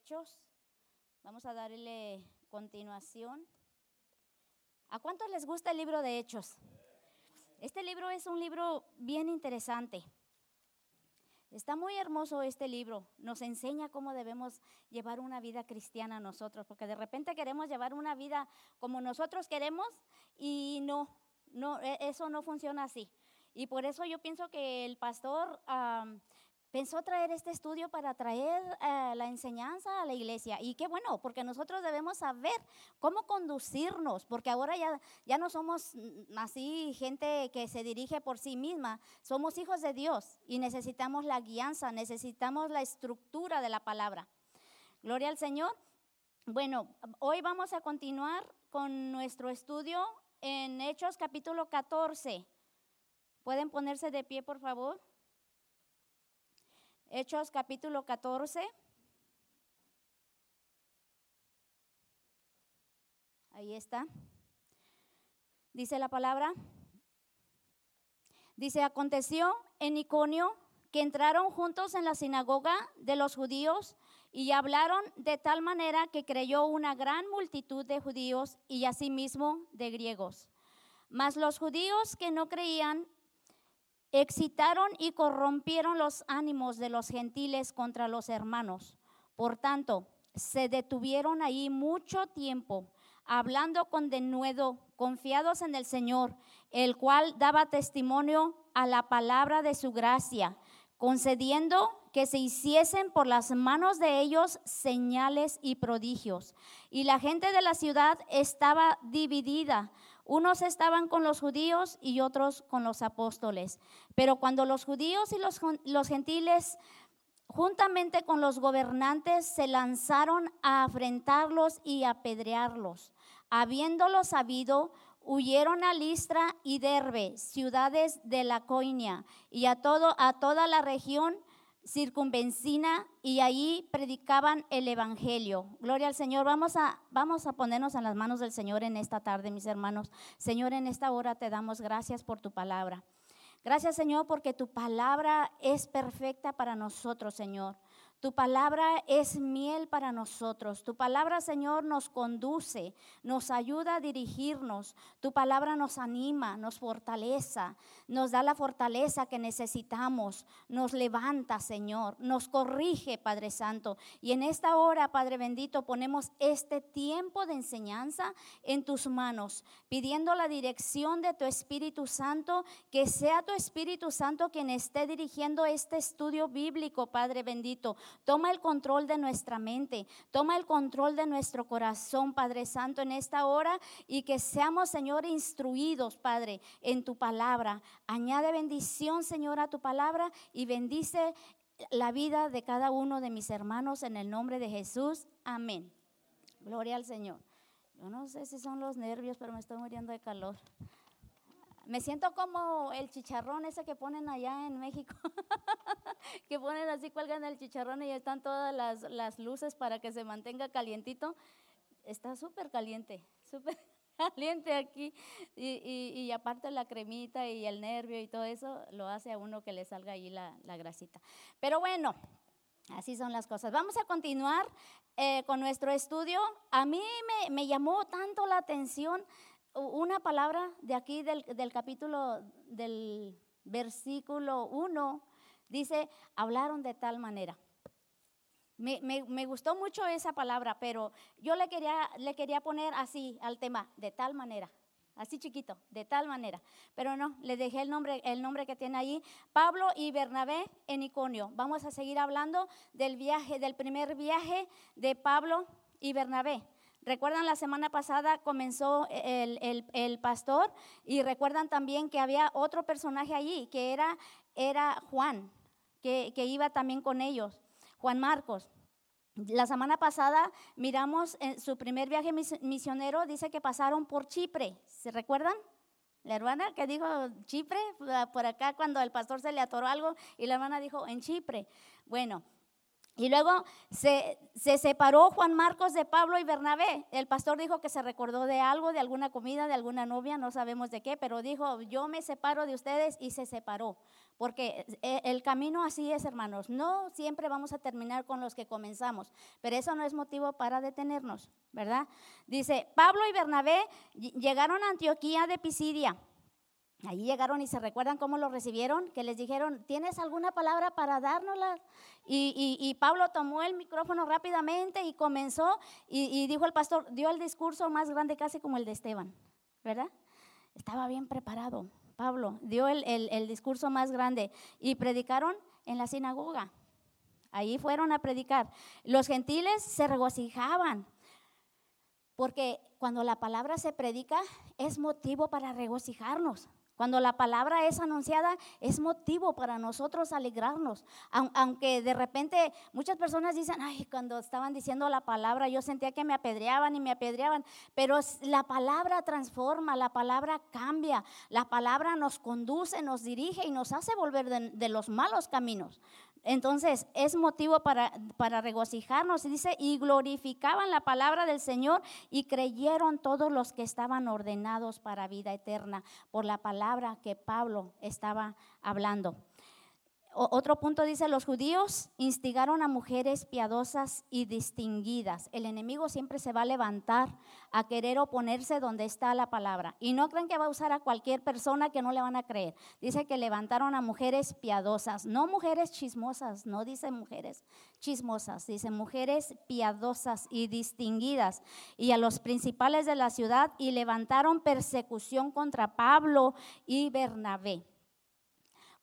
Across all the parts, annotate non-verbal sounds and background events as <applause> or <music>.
Hechos. Vamos a darle continuación. ¿A cuántos les gusta el libro de Hechos? Este libro es un libro bien interesante. Está muy hermoso este libro. Nos enseña cómo debemos llevar una vida cristiana nosotros, porque de repente queremos llevar una vida como nosotros queremos y no, no, e, eso no funciona así. Y por eso yo pienso que el pastor pensó traer este estudio para traer eh, la enseñanza a la iglesia. Y qué bueno, porque nosotros debemos saber cómo conducirnos, porque ahora ya, ya no somos así gente que se dirige por sí misma, somos hijos de Dios y necesitamos la guianza, necesitamos la estructura de la palabra. Gloria al Señor. Bueno, hoy vamos a continuar con nuestro estudio en Hechos capítulo 14. ¿Pueden ponerse de pie, por favor? Hechos capítulo 14. Ahí está. Dice la palabra. Dice, aconteció en Iconio que entraron juntos en la sinagoga de los judíos y hablaron de tal manera que creyó una gran multitud de judíos y asimismo de griegos. Mas los judíos que no creían excitaron y corrompieron los ánimos de los gentiles contra los hermanos. Por tanto, se detuvieron ahí mucho tiempo, hablando con denuedo, confiados en el Señor, el cual daba testimonio a la palabra de su gracia, concediendo que se hiciesen por las manos de ellos señales y prodigios. Y la gente de la ciudad estaba dividida unos estaban con los judíos y otros con los apóstoles. Pero cuando los judíos y los, gentiles juntamente con los gobernantes se lanzaron a afrentarlos y apedrearlos. Habiéndolo sabido, huyeron a Listra y Derbe, ciudades de la Coinia, y a, todo, a toda la región circunvencina y ahí predicaban el evangelio. Gloria al Señor. Vamos a vamos a ponernos en las manos del Señor en esta tarde, mis hermanos. Señor, en esta hora te damos gracias por tu palabra. Gracias, Señor, porque tu palabra es perfecta para nosotros, Señor. Tu palabra es miel para nosotros. Tu palabra, Señor, nos conduce, nos ayuda a dirigirnos. Tu palabra nos anima, nos fortaleza, nos da la fortaleza que necesitamos, nos levanta, Señor, nos corrige, Padre Santo. Y en esta hora, Padre bendito, ponemos este tiempo de enseñanza en tus manos, pidiendo la dirección de tu Espíritu Santo, que sea tu Espíritu Santo quien esté dirigiendo este estudio bíblico, Padre bendito Toma el control de nuestra mente, toma el control de nuestro corazón, Padre Santo, en esta hora y que seamos, Señor, instruidos, Padre, en tu palabra. Añade bendición, Señor, a tu palabra y bendice la vida de cada uno de mis hermanos en el nombre de Jesús. Amén. Gloria al Señor. Yo no sé si son los nervios, pero me estoy muriendo de calor. Me siento como el chicharrón ese que ponen allá en México, <laughs> que ponen así, cuelgan el chicharrón y están todas las, luces para que se mantenga calientito. Está súper caliente, <laughs> súper caliente aquí. Y, aparte la cremita y el nervio y todo eso, lo hace a uno que le salga ahí la, grasita. Pero bueno, Así son las cosas. Vamos a continuar eh, con nuestro estudio. A mí me, me, llamó tanto la atención una palabra de aquí del, capítulo del versículo 1 dice, hablaron de tal manera. Me, gustó mucho esa palabra, pero yo le quería, le quería poner así al tema, de tal manera, así chiquito, de tal manera. Pero no, le dejé el nombre, el nombre que tiene ahí, Pablo y Bernabé en Iconio. Vamos a seguir hablando del viaje, del primer viaje de Pablo y Bernabé. Recuerdan la semana pasada comenzó el, pastor y recuerdan también que había otro personaje allí, que era, era Juan, que, iba también con ellos, Juan Marcos. La semana pasada miramos en su primer viaje misionero, dice que pasaron por Chipre, ¿se recuerdan? La hermana que dijo Chipre, por acá cuando el pastor se le atoró algo y la hermana dijo en Chipre. Bueno, y luego se, separó Juan Marcos de Pablo y Bernabé. El pastor dijo que se recordó de algo, de alguna comida, de alguna novia, no sabemos de qué, pero dijo, yo me separo de ustedes y se separó. porque eh, el camino así es, hermanos. No siempre vamos a terminar con los que comenzamos, pero eso no es motivo para detenernos, ¿verdad? Dice, Pablo y Bernabé llegaron a Antioquía de Pisidia. Allí llegaron y se recuerdan cómo lo recibieron, que les dijeron, ¿tienes alguna palabra para dárnosla? Y, Pablo tomó el micrófono rápidamente y comenzó y, dijo el pastor, dio el discurso más grande casi como el de Esteban, ¿verdad? Estaba bien preparado. Pablo dio el, discurso más grande y predicaron en la sinagoga. Ahí fueron a predicar. Los gentiles se regocijaban porque cuando la palabra se predica es motivo para regocijarnos. Cuando la palabra es anunciada, es motivo para nosotros alegrarnos. Aunque de repente muchas personas dicen, ay, cuando estaban diciendo la palabra, yo sentía que me apedreaban y me apedreaban. Pero la palabra transforma, la palabra cambia, la palabra nos conduce, nos dirige y nos hace volver de los malos caminos. Entonces es motivo para, para, regocijarnos. Y dice, y glorificaban la palabra del Señor y creyeron todos los que estaban ordenados para vida eterna por la palabra que Pablo estaba hablando otro punto dice, los judíos instigaron a mujeres piadosas y distinguidas. El enemigo siempre se va a levantar a querer oponerse donde está la palabra. Y no creen que va a usar a cualquier persona que no le van a creer. Dice que levantaron a mujeres piadosas, no mujeres chismosas, no dice mujeres chismosas, dice mujeres piadosas y distinguidas. Y a los principales de la ciudad y levantaron persecución contra Pablo y Bernabé.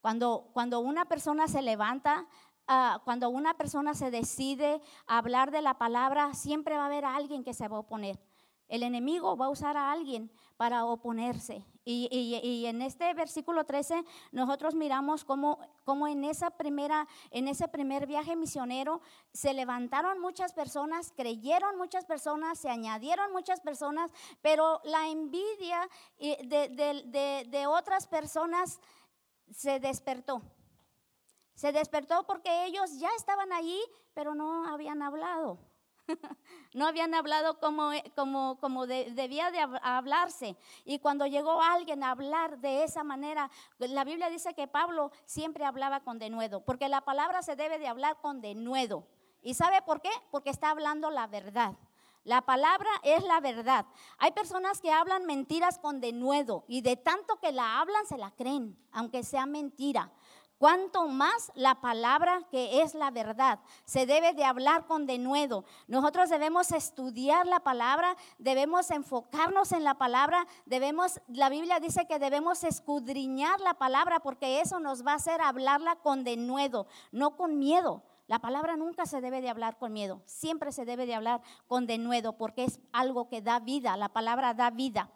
Cuando, cuando una persona se levanta, ah, cuando una persona se decide a hablar de la palabra, siempre va a haber alguien que se va a oponer. El enemigo va a usar a alguien para oponerse. Y, y, en este versículo 13 nosotros miramos cómo, cómo, en, esa primera, en ese primer viaje misionero se levantaron muchas personas, creyeron muchas personas, se añadieron muchas personas, pero la envidia eh, de, de, de otras personas se despertó. Se despertó porque ellos ya estaban allí, pero no habían hablado. <laughs> no habían hablado como, como, como debía de hablarse. Y cuando llegó alguien a hablar de esa manera, la Biblia dice que Pablo siempre hablaba con denuedo, porque la palabra se debe de hablar con denuedo. ¿Y sabe por qué? Porque está hablando la verdad. La palabra es la verdad. Hay personas que hablan mentiras con denuedo y de tanto que la hablan se la creen, aunque sea mentira. Cuanto más la palabra que es la verdad se debe de hablar con denuedo. Nosotros debemos estudiar la palabra, debemos enfocarnos en la palabra, debemos, la Biblia dice que debemos escudriñar la palabra porque eso nos va a hacer hablarla con denuedo, no con miedo. La palabra nunca se debe de hablar con miedo, siempre se debe de hablar con denuedo porque es algo que da vida, la palabra da vida.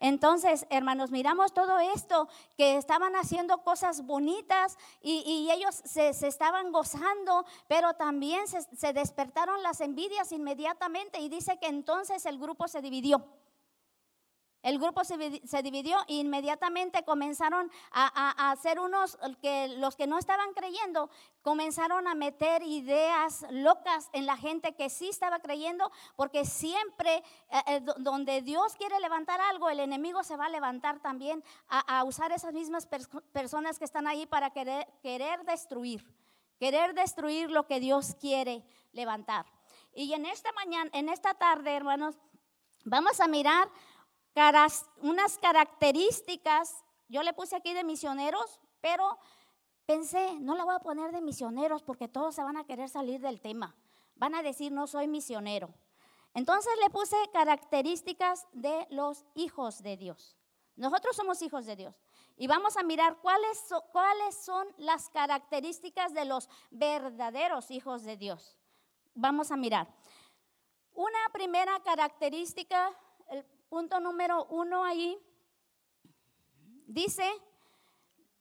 Entonces, hermanos, miramos todo esto, que estaban haciendo cosas bonitas y, ellos se, estaban gozando, pero también se, se despertaron las envidias inmediatamente y dice que entonces el grupo se dividió. El grupo se, dividió e inmediatamente comenzaron a, hacer unos, que los que no estaban creyendo, comenzaron a meter ideas locas en la gente que sí estaba creyendo, porque siempre eh, eh, donde Dios quiere levantar algo, el enemigo se va a levantar también a, usar esas mismas personas que están ahí para querer, querer destruir, querer destruir lo que Dios quiere levantar. Y en esta mañana, en esta tarde, hermanos, vamos a mirar unas características, yo le puse aquí de misioneros, pero pensé, no la voy a poner de misioneros porque todos se van a querer salir del tema. Van a decir, no soy misionero. Entonces le puse características de los hijos de Dios. Nosotros somos hijos de Dios. Y vamos a mirar cuáles, cuáles son las características de los verdaderos hijos de Dios. Vamos a mirar. Una primera característica punto número uno ahí, dice,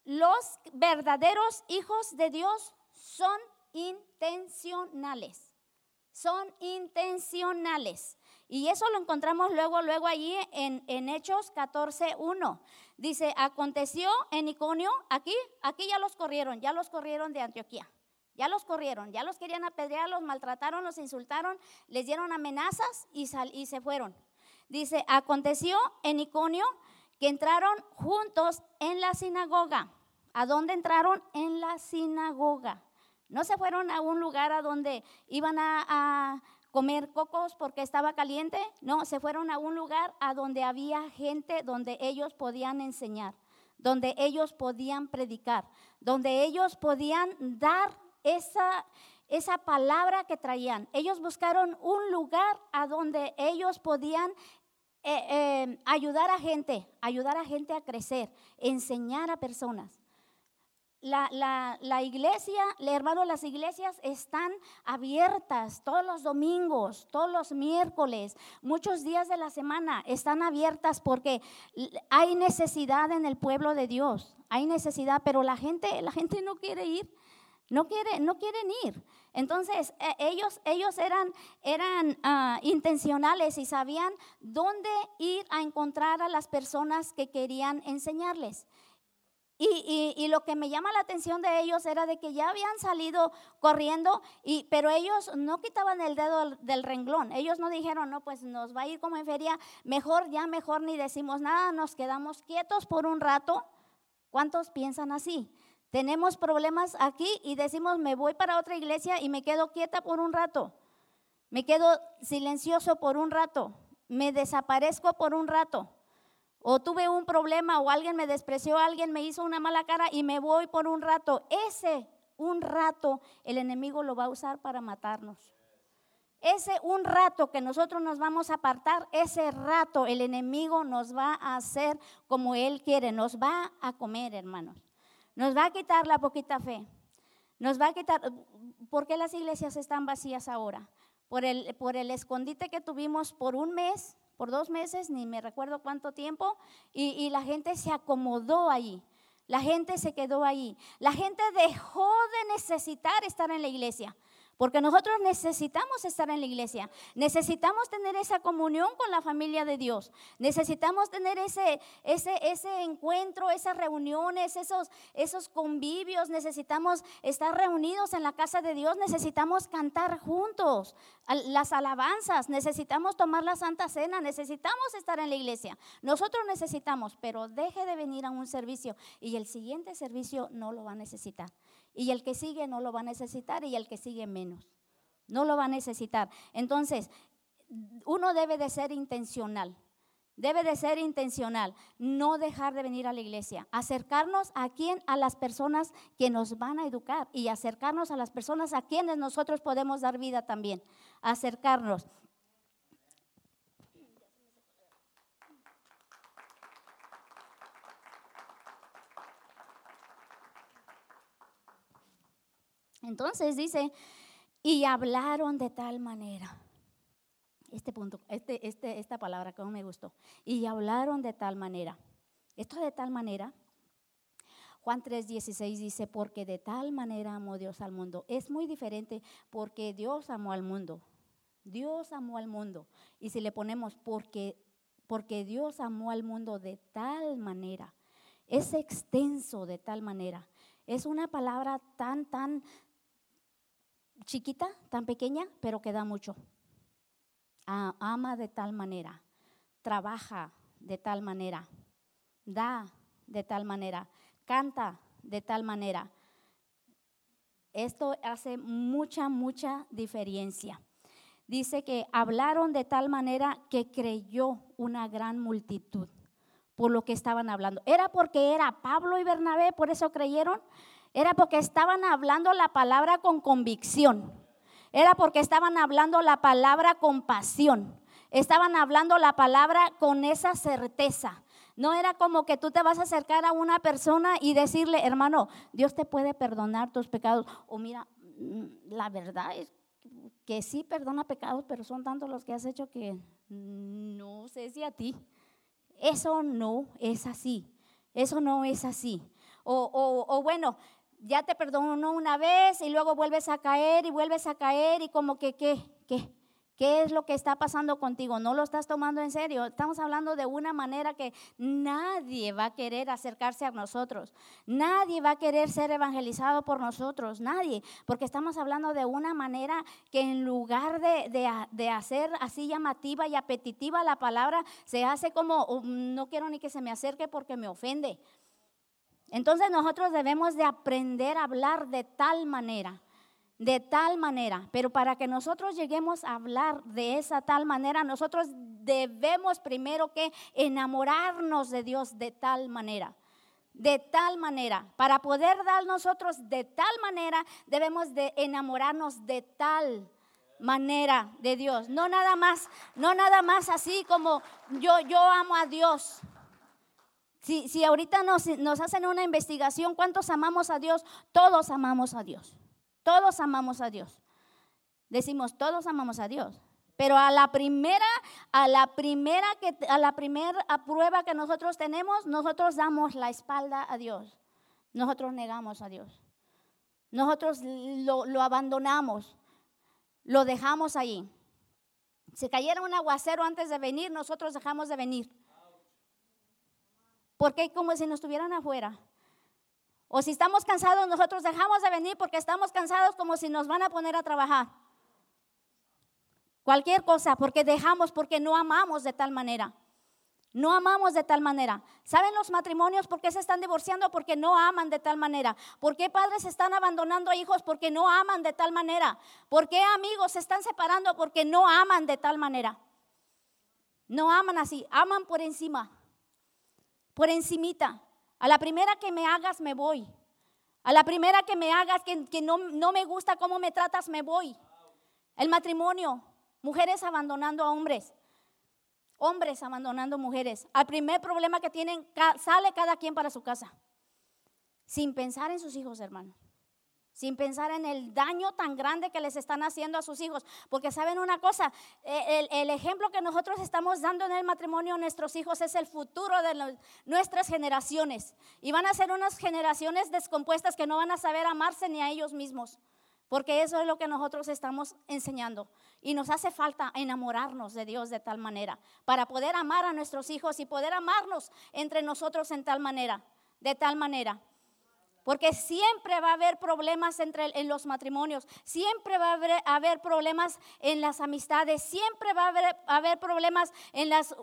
los verdaderos hijos de Dios son intencionales. Son intencionales. Y eso lo encontramos luego, luego allí en, en Hechos 14.1. Dice, aconteció en Iconio, aquí, aquí ya los corrieron, ya los corrieron de Antioquía. Ya los corrieron, ya los querían apedrear, los maltrataron, los insultaron, les dieron amenazas y, y se fueron. Dice, aconteció en Iconio que entraron juntos en la sinagoga. ¿A dónde entraron? En la sinagoga. No se fueron a un lugar a donde iban a, comer cocos porque estaba caliente. No, se fueron a un lugar a donde había gente, donde ellos podían enseñar, donde ellos podían predicar, donde ellos podían dar esa, esa palabra que traían. Ellos buscaron un lugar a donde ellos podían eh, eh, ayudar a gente, ayudar a gente a crecer, enseñar a personas la, la, iglesia, hermano, las iglesias están abiertas todos los domingos, todos los miércoles, muchos días de la semana están abiertas porque hay necesidad en el pueblo de Dios, hay necesidad, pero la gente, la gente no quiere ir. No, quiere, no quieren ir. Entonces, e, ellos, ellos eran, eran ah, intencionales y sabían dónde ir a encontrar a las personas que querían enseñarles. Y, lo que me llama la atención de ellos era de que ya habían salido corriendo, y, pero ellos no quitaban el dedo del, renglón. Ellos no dijeron, no, pues nos va a ir como en feria, mejor ya, mejor ni decimos nada, nos quedamos quietos por un rato. ¿Cuántos piensan así? Tenemos problemas aquí y decimos, me voy para otra iglesia y me quedo quieta por un rato. Me quedo silencioso por un rato. Me desaparezco por un rato o tuve un problema o alguien me despreció, alguien me hizo una mala cara y me voy por un rato. Ese un rato el enemigo lo va a usar para matarnos. Ese un rato que nosotros nos vamos a apartar, ese rato el enemigo nos va a hacer como él quiere, nos va a comer, hermanos. Nos va a quitar la poquita fe. Nos va a quitar, ¿por qué las iglesias están vacías ahora? Por el, por el escondite que tuvimos por un mes, por dos meses, ni me recuerdo cuánto tiempo, y, la gente se acomodó ahí. La gente se quedó ahí. La gente dejó de necesitar estar en la iglesia. Porque nosotros necesitamos estar en la iglesia, necesitamos tener esa comunión con la familia de Dios, necesitamos tener ese, ese, ese encuentro, esas reuniones, esos, esos convivios, necesitamos estar reunidos en la casa de Dios, necesitamos cantar juntos las alabanzas, necesitamos tomar la Santa Cena, necesitamos estar en la iglesia. Nosotros necesitamos, pero deje de venir a un servicio y el siguiente servicio no lo va a necesitar. Y el que sigue no lo va a necesitar y el que sigue menos. No lo va a necesitar. Entonces, uno debe de ser intencional. Debe de ser intencional, no dejar de venir a la iglesia, acercarnos a quien, a las personas que nos van a educar y acercarnos a las personas a quienes nosotros podemos dar vida también, acercarnos. Entonces dice, y hablaron de tal manera. Este punto, este, este, esta palabra que me gustó. Y hablaron de tal manera. Esto de tal manera, Juan 3:16 dice, porque de tal manera amó Dios al mundo. Es muy diferente porque Dios amó al mundo. Dios amó al mundo. Y si le ponemos porque, porque Dios amó al mundo de tal manera, es extenso de tal manera. Es una palabra tan, tan, chiquita, tan pequeña, pero que da mucho. ama de tal manera, trabaja de tal manera, da de tal manera, canta de tal manera. Esto hace mucha, mucha diferencia. Dice que hablaron de tal manera que creyó una gran multitud por lo que estaban hablando. ¿Era porque era Pablo y Bernabé, por eso creyeron? Era porque estaban hablando la palabra con convicción. Era porque estaban hablando la palabra con pasión. Estaban hablando la palabra con esa certeza. No era como que tú te vas a acercar a una persona y decirle, hermano, Dios te puede perdonar tus pecados. O mira, mm, la verdad es que sí perdona pecados, pero son tantos los que has hecho que no sé si a ti. Eso no es así. Eso no es así. O, o, o bueno, ya te perdonó una vez y luego vuelves a caer y vuelves a caer y como que, ¿qué? ¿Qué? ¿Qué es lo que está pasando contigo? No lo estás tomando en serio. Estamos hablando de una manera que nadie va a querer acercarse a nosotros. Nadie va a querer ser evangelizado por nosotros. Nadie. Porque estamos hablando de una manera que en lugar de, de, hacer así llamativa y apetitiva la palabra, se hace como, oh, no quiero ni que se me acerque porque me ofende. Entonces nosotros debemos de aprender a hablar de tal manera, de tal manera. Pero para que nosotros lleguemos a hablar de esa tal manera, nosotros debemos primero que enamorarnos de Dios de tal manera. De tal manera, para poder dar nosotros de tal manera, debemos de enamorarnos de tal manera de Dios. No nada más, no nada más así como yo, yo amo a Dios. Si, si ahorita nos, nos hacen una investigación, ¿cuántos amamos a Dios? Todos amamos a Dios. Todos amamos a Dios. Decimos, todos amamos a Dios. Pero a la primera, a la primera que a la primera prueba que nosotros tenemos, nosotros damos la espalda a Dios. Nosotros negamos a Dios. Nosotros lo, lo abandonamos. Lo dejamos ahí. Si cayera un aguacero antes de venir, nosotros dejamos de venir. Porque como si nos estuvieran afuera. O si estamos cansados, nosotros dejamos de venir porque estamos cansados como si nos van a poner a trabajar. Cualquier cosa, porque dejamos, porque no amamos de tal manera. No amamos de tal manera. ¿Saben los matrimonios por qué se están divorciando? Porque no aman de tal manera. ¿Por qué padres están abandonando a hijos? Porque no aman de tal manera. ¿Por qué amigos se están separando? Porque no aman de tal manera. No aman así, aman por encima. Por encimita. A la primera que me hagas, me voy. A la primera que me hagas, que, no, no me gusta cómo me tratas, me voy. El matrimonio, mujeres abandonando a hombres, hombres abandonando mujeres. Al primer problema que tienen, sale cada quien para su casa, sin pensar en sus hijos, hermanos sin pensar en el daño tan grande que les están haciendo a sus hijos. Porque saben una cosa, e, el, ejemplo que nosotros estamos dando en el matrimonio a nuestros hijos es el futuro de nuestras generaciones. Y van a ser unas generaciones descompuestas que no van a saber amarse ni a ellos mismos. Porque eso es lo que nosotros estamos enseñando. Y nos hace falta enamorarnos de Dios de tal manera, para poder amar a nuestros hijos y poder amarnos entre nosotros en tal manera, de tal manera. Porque siempre va a haber problemas entre, en los matrimonios, siempre va a haber, problemas en las amistades, siempre va a haber, haber problemas en las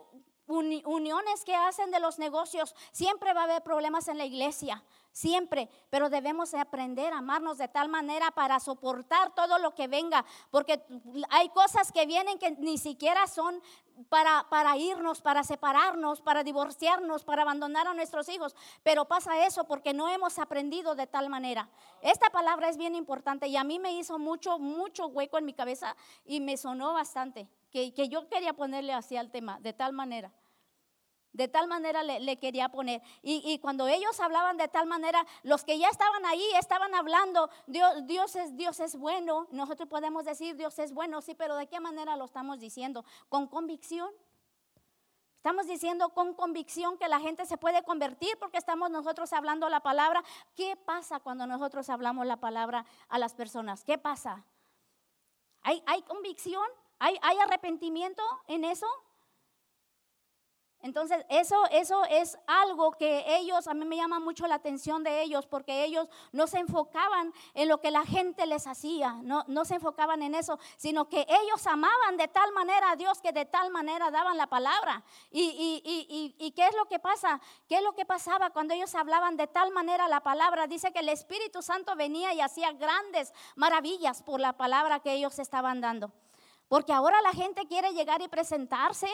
uniones que hacen de los negocios, siempre va a haber problemas en la iglesia, siempre, pero debemos aprender a amarnos de tal manera para soportar todo lo que venga, porque hay cosas que vienen que ni siquiera son para, para irnos, para separarnos, para divorciarnos, para abandonar a nuestros hijos. Pero pasa eso porque no hemos aprendido de tal manera. Esta palabra es bien importante y a mí me hizo mucho, mucho hueco en mi cabeza y me sonó bastante, que, que yo quería ponerle así al tema, de tal manera. De tal manera le, quería poner. Y, cuando ellos hablaban de tal manera, los que ya estaban ahí estaban hablando, Dios, Dios, es, Dios es bueno. Nosotros podemos decir Dios es bueno, sí, pero ¿de qué manera lo estamos diciendo? ¿Con convicción? Estamos diciendo con convicción que la gente se puede convertir porque estamos nosotros hablando la palabra. ¿Qué pasa cuando nosotros hablamos la palabra a las personas? ¿Qué pasa? ¿Hay, hay convicción? ¿Hay, ¿Hay arrepentimiento en eso? Entonces, eso, eso es algo que ellos, a mí me llama mucho la atención de ellos, porque ellos no se enfocaban en lo que la gente les hacía, no, no se enfocaban en eso, sino que ellos amaban de tal manera a Dios que de tal manera daban la palabra. Y, y, y, y, qué es lo que pasa? ¿Qué es lo que pasaba cuando ellos hablaban de tal manera la palabra? Dice que el Espíritu Santo venía y hacía grandes maravillas por la palabra que ellos estaban dando. Porque ahora la gente quiere llegar y presentarse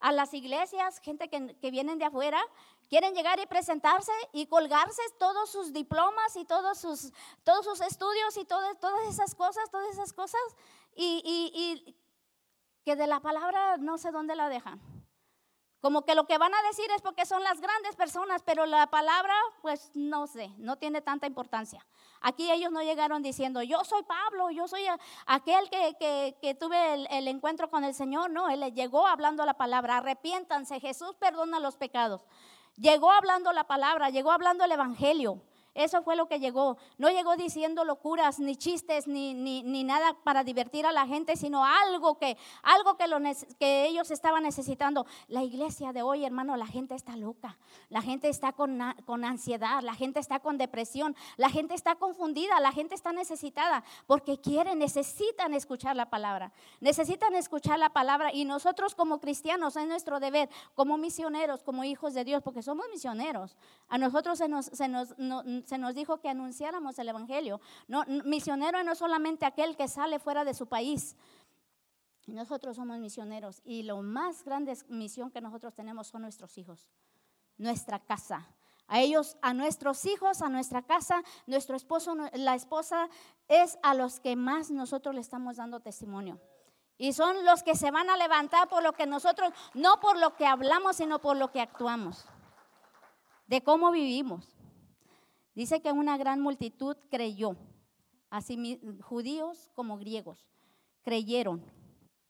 a las iglesias, gente que, vienen de afuera, quieren llegar y presentarse y colgarse todos sus diplomas y todos sus, todos sus estudios y todas esas cosas, todas esas cosas, y, y que de la palabra no sé dónde la dejan. Como que lo que van a decir es porque son las grandes personas, pero la palabra, pues no sé, no tiene tanta importancia. Aquí ellos no llegaron diciendo, yo soy Pablo, yo soy aquel que, tuve el, el, encuentro con el Señor. No, él llegó hablando la palabra, arrepiéntanse, Jesús perdona los pecados. Llegó hablando la palabra, llegó hablando el Evangelio. Eso fue lo que llegó. No llegó diciendo locuras, ni chistes, ni, ni, nada para divertir a la gente, sino algo que, algo que, que ellos estaban necesitando. La iglesia de hoy, hermano, la gente está loca. La gente está con, con ansiedad, la gente está con depresión, la gente está confundida, la gente está necesitada porque quieren, necesitan escuchar la palabra. Necesitan escuchar la palabra y nosotros como cristianos es nuestro deber, como misioneros, como hijos de Dios, porque somos misioneros. A nosotros se nos, se nos, se nos dijo que anunciáramos el Evangelio. No, misionero no es solamente aquel que sale fuera de su país. Nosotros somos misioneros y la más grande misión que nosotros tenemos son nuestros hijos, nuestra casa. A ellos, a nuestros hijos, a nuestra casa, nuestro esposo, la esposa, es a los que más nosotros le estamos dando testimonio. Y son los que se van a levantar por lo que nosotros, no por lo que hablamos, sino por lo que actuamos, de cómo vivimos. Dice que una gran multitud creyó, así judíos como griegos, creyeron,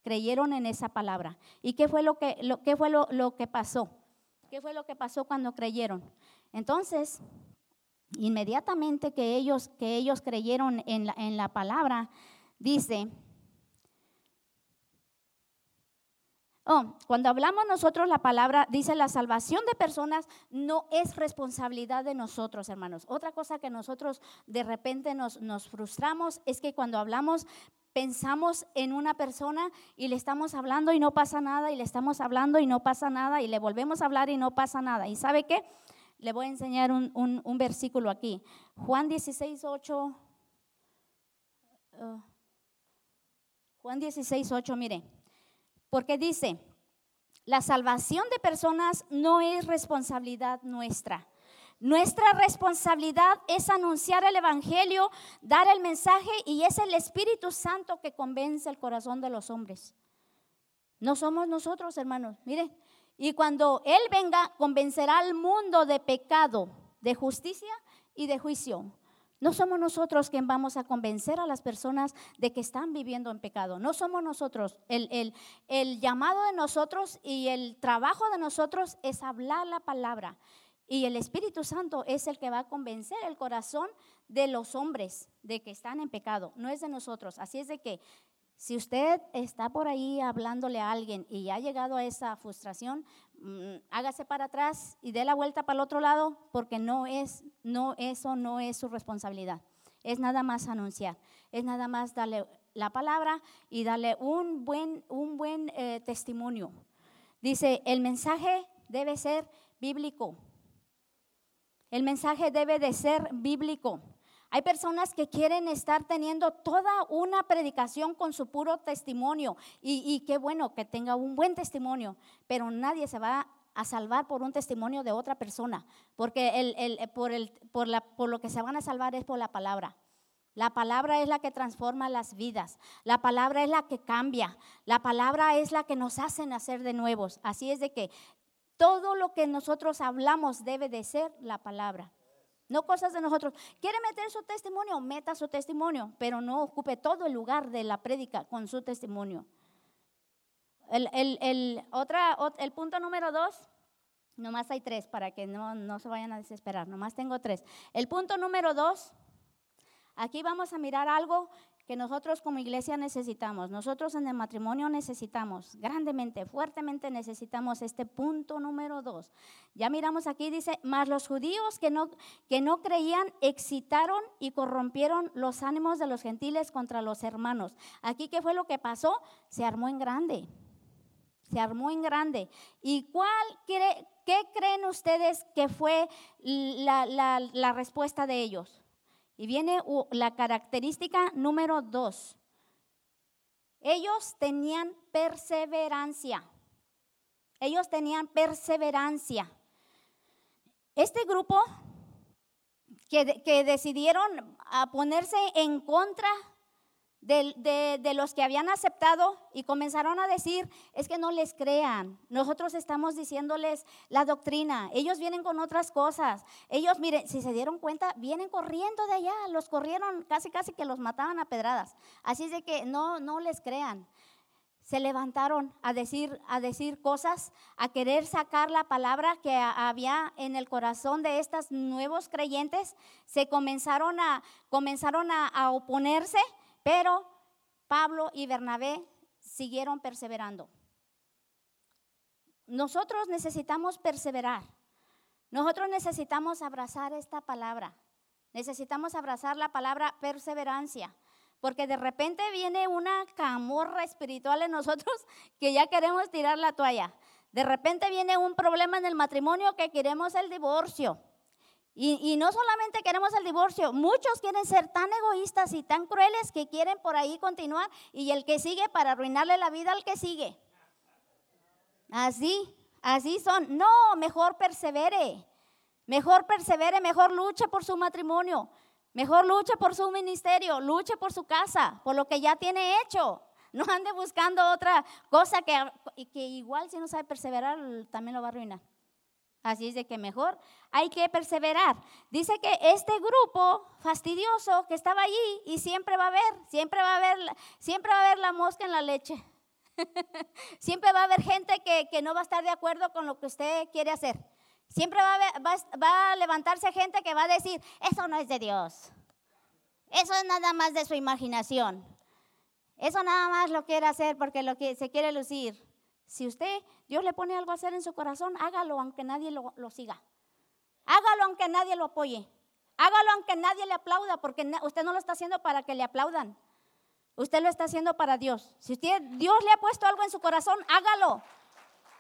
creyeron en esa palabra. ¿Y qué fue lo que, qué fue lo, que pasó? ¿Qué fue lo que pasó cuando creyeron? Entonces, inmediatamente que ellos, que ellos creyeron en en la palabra, dice Oh, cuando hablamos nosotros la palabra, dice la salvación de personas no es responsabilidad de nosotros, hermanos. Otra cosa que nosotros de repente nos, frustramos es que cuando hablamos pensamos en una persona y le estamos hablando y no pasa nada, y le estamos hablando y no pasa nada, y le volvemos a hablar y no pasa nada. ¿Y sabe qué? Le voy a enseñar un, versículo aquí. Juan 16, 8. Uh, Juan 16, 8, mire. Porque dice, la salvación de personas no es responsabilidad nuestra. Nuestra responsabilidad es anunciar el Evangelio, dar el mensaje y es el Espíritu Santo que convence el corazón de los hombres. No somos nosotros, hermanos. Mire, y cuando Él venga, convencerá al mundo de pecado, de justicia y de juicio. No somos nosotros quien vamos a convencer a las personas de que están viviendo en pecado. No somos nosotros. El, el, llamado de nosotros y el trabajo de nosotros es hablar la palabra. Y el Espíritu Santo es el que va a convencer el corazón de los hombres de que están en pecado. No es de nosotros. Así es de que si usted está por ahí hablándole a alguien y ha llegado a esa frustración, mm, hágase para atrás y dé la vuelta para el otro lado porque no es, no, eso no es su responsabilidad. Es nada más anunciar, es nada más darle la palabra y darle un buen, un buen eh, testimonio. Dice, el mensaje debe ser bíblico. El mensaje debe de ser bíblico. Hay personas que quieren estar teniendo toda una predicación con su puro testimonio y, qué bueno que tenga un buen testimonio, pero nadie se va a salvar por un testimonio de otra persona, porque el, por, el, por, la, por lo que se van a salvar es por la palabra. La palabra es la que transforma las vidas. La palabra es la que cambia. La palabra es la que nos hace nacer de nuevos. Así es de que todo lo que nosotros hablamos debe de ser la palabra. No cosas de nosotros. ¿Quiere meter su testimonio? Meta su testimonio, pero no ocupe todo el lugar de la prédica con su testimonio. El, el, otra, el punto número dos, nomás hay tres para que no, no se vayan a desesperar, nomás tengo tres. El punto número dos, aquí vamos a mirar algo que nosotros como iglesia necesitamos, nosotros en el matrimonio necesitamos, grandemente, fuertemente necesitamos este punto número dos. Ya miramos aquí, dice, más los judíos que no, que no creían excitaron y corrompieron los ánimos de los gentiles contra los hermanos. Aquí, ¿qué fue lo que pasó? Se armó en grande, se armó en grande. ¿Y cuál quiere, qué creen ustedes que fue la, la, la respuesta de ellos? Y viene la característica número dos. Ellos tenían perseverancia. Ellos tenían perseverancia. Este grupo que, que decidieron a ponerse en contra de, los que habían aceptado y comenzaron a decir, es que no les crean, nosotros estamos diciéndoles la doctrina, ellos vienen con otras cosas, ellos, miren, si se dieron cuenta, vienen corriendo de allá, los corrieron casi casi que los mataban a pedradas, así es de que no, no les crean. se levantaron a decir, a decir cosas, a querer sacar la palabra que había en el corazón de estos nuevos creyentes, se comenzaron a, comenzaron a oponerse, pero Pablo y Bernabé siguieron perseverando. Nosotros necesitamos perseverar. Nosotros necesitamos abrazar esta palabra. Necesitamos abrazar la palabra perseverancia. Porque de repente viene una camorra espiritual en nosotros <laughs> que ya queremos tirar la toalla. De repente viene un problema en el matrimonio que queremos el divorcio. Y, y, no solamente queremos el divorcio, muchos quieren ser tan egoístas y tan crueles que quieren por ahí continuar y el que sigue para arruinarle la vida al que sigue. Así, así son. No, mejor persevere. Mejor persevere, mejor luche por su matrimonio. Mejor luche por su ministerio, luche por su casa, por lo que ya tiene hecho. No ande buscando otra cosa que, que igual si no sabe perseverar también lo va a arruinar. Así es de que mejor hay que perseverar. Dice que este grupo fastidioso que estaba allí y siempre va a haber, siempre va a haber, siempre va a haber la mosca en la leche. <laughs> siempre va a haber gente que, que, no va a estar de acuerdo con lo que usted quiere hacer. Siempre va a, va, a levantarse gente que va a decir, eso no es de Dios. Eso es nada más de su imaginación. Eso nada más lo quiere hacer porque lo que se quiere lucir. Si usted, Dios le pone algo a hacer en su corazón, hágalo aunque nadie lo, siga. Hágalo aunque nadie lo apoye. Hágalo aunque nadie le aplauda, porque usted no lo está haciendo para que le aplaudan. Usted lo está haciendo para Dios. Si usted, Dios le ha puesto algo en su corazón, hágalo.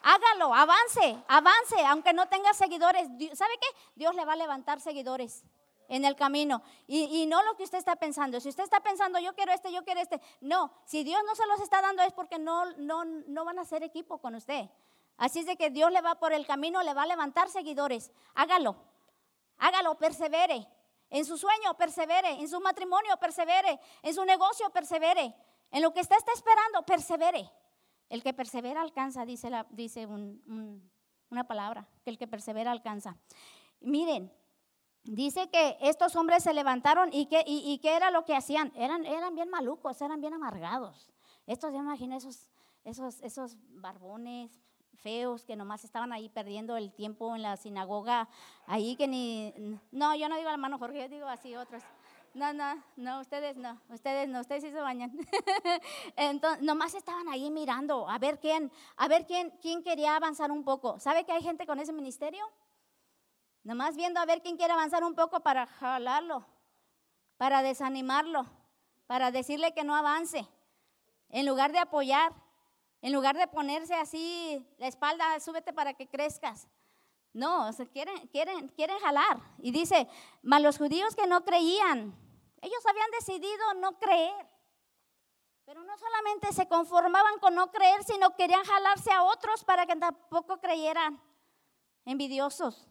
Hágalo, avance, avance, aunque no tenga seguidores. ¿Sabe qué? Dios le va a levantar seguidores en el camino. Y, no lo que usted está pensando. Si usted está pensando, yo quiero este, yo quiero este. No, si Dios no se los está dando es porque no, no, no van a ser equipo con usted. Así es de que Dios le va por el camino, le va a levantar seguidores. Hágalo, hágalo, persevere. En su sueño, persevere. En su matrimonio, persevere. En su negocio, persevere. En lo que usted está esperando, persevere. El que persevera alcanza, dice, la, dice una palabra, que el que persevera alcanza. Miren, Dice que estos hombres se levantaron y que, y, qué era lo que hacían. Eran, eran bien malucos, eran bien amargados. Estos, ya imagino, esos, esos, esos barbones feos que nomás estaban ahí perdiendo el tiempo en la sinagoga, ahí que ni... No, yo no digo hermano Jorge, yo digo así otros. No, no, no, ustedes no, ustedes no, ustedes sí se bañan. <laughs> Entonces, nomás estaban ahí mirando a ver quién, a ver quién, quién quería avanzar un poco. ¿Sabe que hay gente con ese ministerio? Nomás viendo a ver quién quiere avanzar un poco para jalarlo, para desanimarlo, para decirle que no avance. En lugar de apoyar, en lugar de ponerse así la espalda, súbete para que crezcas. No, quieren, quieren, quieren jalar. Y dice, mas los judíos que no creían, ellos habían decidido no creer. Pero no solamente se conformaban con no creer, sino querían jalarse a otros para que tampoco creyeran. Envidiosos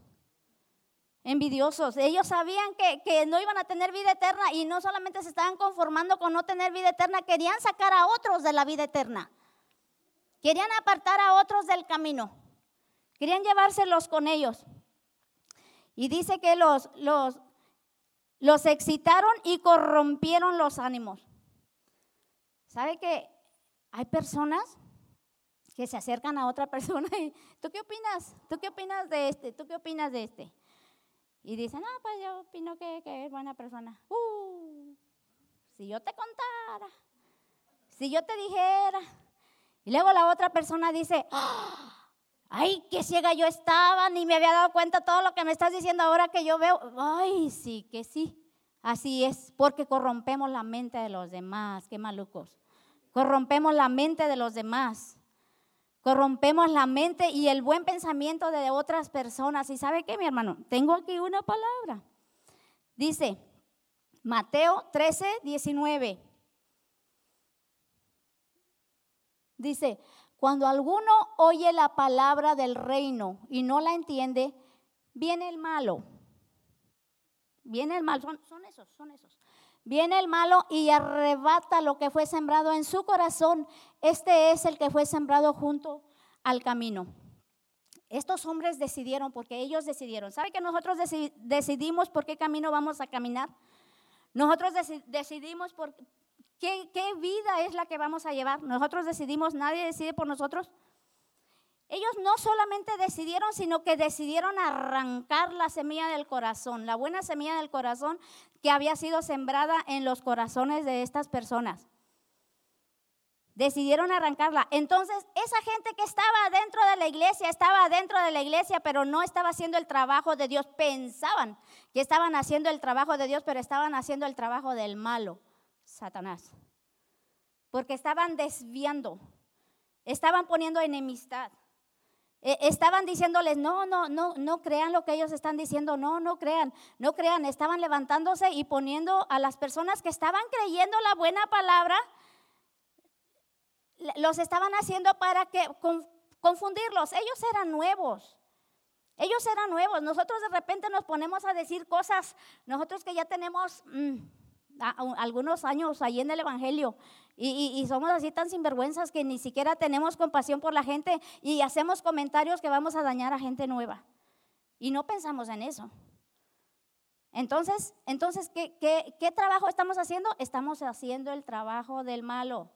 envidiosos. Ellos sabían que, no iban a tener vida eterna y no solamente se estaban conformando con no tener vida eterna, querían sacar a otros de la vida eterna. Querían apartar a otros del camino. Querían llevárselos con ellos. Y dice que los, los, los excitaron y corrompieron los ánimos. ¿Sabe que hay personas que se acercan a otra <laughs> persona y, ¿tú qué opinas? ¿Tú qué opinas de este? ¿Tú qué opinas de este? Y dicen, no, pues yo opino que, es buena persona. Uh, si yo te contara, si yo te dijera. Y luego la otra persona dice, ay, qué ciega yo estaba, ni me había dado cuenta todo lo que me estás diciendo ahora que yo veo. Ay, sí, que sí. Así es, porque corrompemos la mente de los demás, qué malucos. Corrompemos la mente de los demás. Corrompemos la mente y el buen pensamiento de otras personas. ¿Y sabe qué, mi hermano? Tengo aquí una palabra. Dice Mateo 13, 19. Dice, cuando alguno oye la palabra del reino y no la entiende, viene el malo. Viene el malo, son, son esos, son esos. Viene el malo y arrebata lo que fue sembrado en su corazón. Este es el que fue sembrado junto al camino. Estos hombres decidieron, porque ellos decidieron. ¿Sabe que nosotros decidimos por qué camino vamos a caminar? Nosotros decidimos por ¿Qué, ¿Qué vida es la que vamos a llevar? Nosotros decidimos, nadie decide por nosotros. Ellos no solamente decidieron, sino que decidieron arrancar la semilla del corazón, la buena semilla del corazón que había sido sembrada en los corazones de estas personas. Decidieron arrancarla. Entonces, esa gente que estaba dentro de la iglesia, estaba dentro de la iglesia, pero no estaba haciendo el trabajo de Dios. Pensaban que estaban haciendo el trabajo de Dios, pero estaban haciendo el trabajo del malo, Satanás. Porque estaban desviando, estaban poniendo enemistad. E, estaban diciéndoles, no, no, no, no crean lo que ellos están diciendo, no, no crean, no crean. Estaban levantándose y poniendo a las personas que estaban creyendo la buena palabra, los estaban haciendo para que confundirlos. Ellos eran nuevos. Ellos eran nuevos. Nosotros de repente nos ponemos a decir cosas, nosotros que ya tenemos mm, algunos años ahí en el Evangelio y, somos así tan sinvergüenzas que ni siquiera tenemos compasión por la gente y hacemos comentarios que vamos a dañar a gente nueva. Y no pensamos en eso. Entonces, entonces ¿qué, trabajo estamos haciendo? Estamos haciendo el trabajo del malo